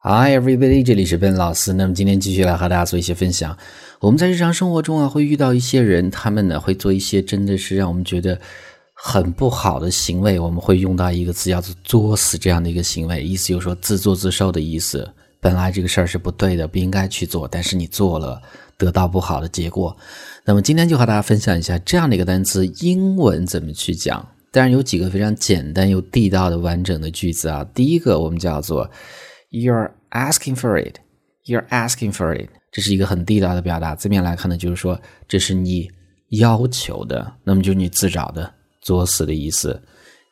Hi everybody，这里是 Ben 老师。那么今天继续来和大家做一些分享。我们在日常生活中啊，会遇到一些人，他们呢会做一些真的是让我们觉得很不好的行为。我们会用到一个词叫做“作死”这样的一个行为，意思就是说自作自受的意思。本来这个事儿是不对的，不应该去做，但是你做了，得到不好的结果。那么今天就和大家分享一下这样的一个单词，英文怎么去讲。当然有几个非常简单又地道的完整的句子啊。第一个我们叫做。You're asking for it. You're asking for it. 这是一个很地道的表达。字面来看呢，就是说这是你要求的，那么就是你自找的、作死的意思。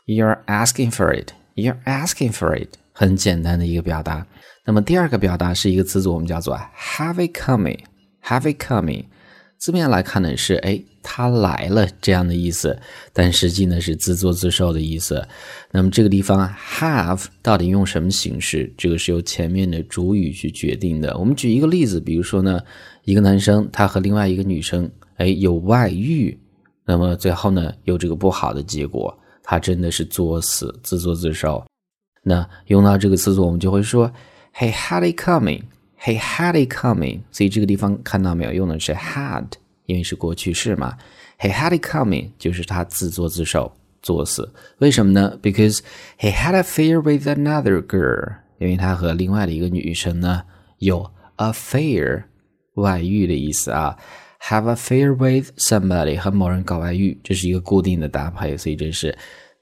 You're asking for it. You're asking for it. 很简单的一个表达。那么第二个表达是一个词组，我们叫做 have it coming. Have it coming. 字面来看呢是哎，他来了这样的意思，但实际呢是自作自受的意思。那么这个地方 have 到底用什么形式？这个是由前面的主语去决定的。我们举一个例子，比如说呢，一个男生他和另外一个女生哎有外遇，那么最后呢有这个不好的结果，他真的是作死，自作自受。那用到这个词组，我们就会说 He had it coming。He had it coming，所以这个地方看到没有，用的是 had，因为是过去式嘛。He had it coming，就是他自作自受，作死。为什么呢？Because he had a affair with another girl，因为他和另外的一个女生呢有 affair，外遇的意思啊。Have affair with somebody 和某人搞外遇，这是一个固定的搭配，所以这是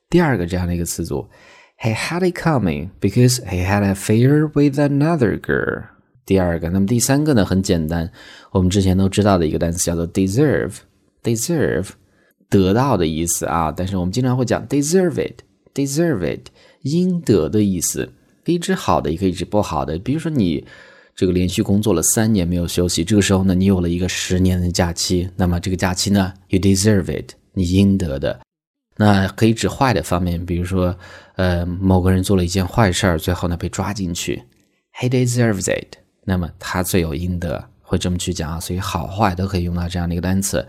第二个这样的一个词组。He had it coming because he had an affair with another girl。 第二个，那么第三个呢？很简单，我们之前都知道的一个单词叫做 deserve，deserve，得到的意思啊。但是我们经常会讲 deserve it，deserve it，应得的意思，可以指好的，也可以指不好的。比如说你这个连续工作了三年没有休息，这个时候呢，你有了一个十年的假期，那么这个假期呢，you deserve it，你应得的。那可以指坏的方面，比如说，呃，某个人做了一件坏事儿，最后呢被抓进去，he deserves it。那么他罪有应得，会这么去讲啊，所以好坏都可以用到这样的一个单词。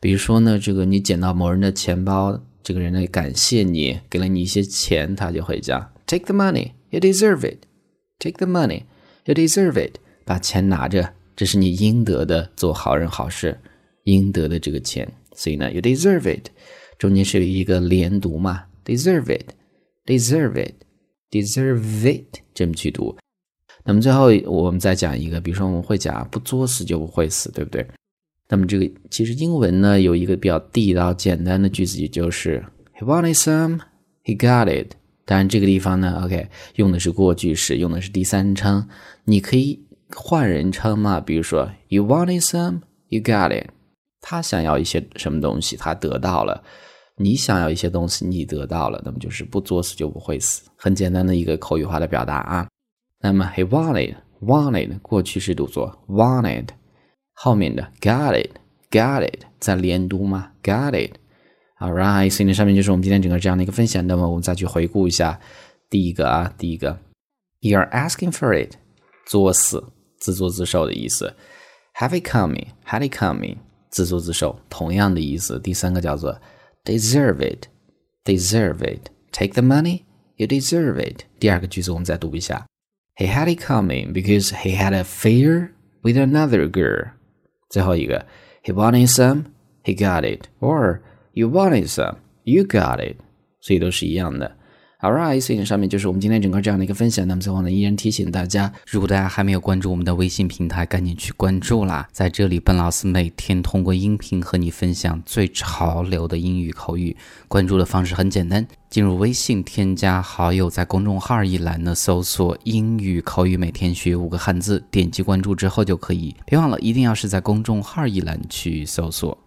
比如说呢，这个你捡到某人的钱包，这个人呢感谢你，给了你一些钱，他就会讲 take the money, you deserve it. Take the money, you deserve it. 把钱拿着，这是你应得的，做好人好事应得的这个钱。所以呢，you deserve it，中间是有一个连读嘛，deserve it, deserve it, deserve it，这么去读。那么最后我们再讲一个，比如说我们会讲不作死就不会死，对不对？那么这个其实英文呢有一个比较地道简单的句子，也就是 He wanted some, he got it。当然这个地方呢，OK，用的是过去式，用的是第三人称，你可以换人称嘛？比如说 You wanted some, you got it。他想要一些什么东西，他得到了；你想要一些东西，你得到了。那么就是不作死就不会死，很简单的一个口语化的表达啊。那么，he wanted wanted 过去式读作 wanted，后面的 got it got it 在连读吗？got it，all right 所以呢，上面就是我们今天整个这样的一个分享。那么我们再去回顾一下，第一个啊，第一个，you're asking for it，作死，自作自受的意思。Have it coming，had it coming，自作自受，同样的意思。第三个叫做 deserve it，deserve it，take the money，you deserve it。第二个句子我们再读一下。He had it coming because he had a affair with another girl. 最后一个，He wanted some, he got it, or you wanted some, you got it，所以都是一样的。 Alright，所以上面就是我们今天整个这样的一个分享。那么最后呢，依然提醒大家，如果大家还没有关注我们的微信平台，赶紧去关注啦！在这里，笨老师每天通过音频和你分享最潮流的英语口语。关注的方式很简单，进入微信，添加好友，在公众号一栏呢搜索“英语口语每天学五个汉字”，点击关注之后就可以。别忘了，一定要是在公众号一栏去搜索。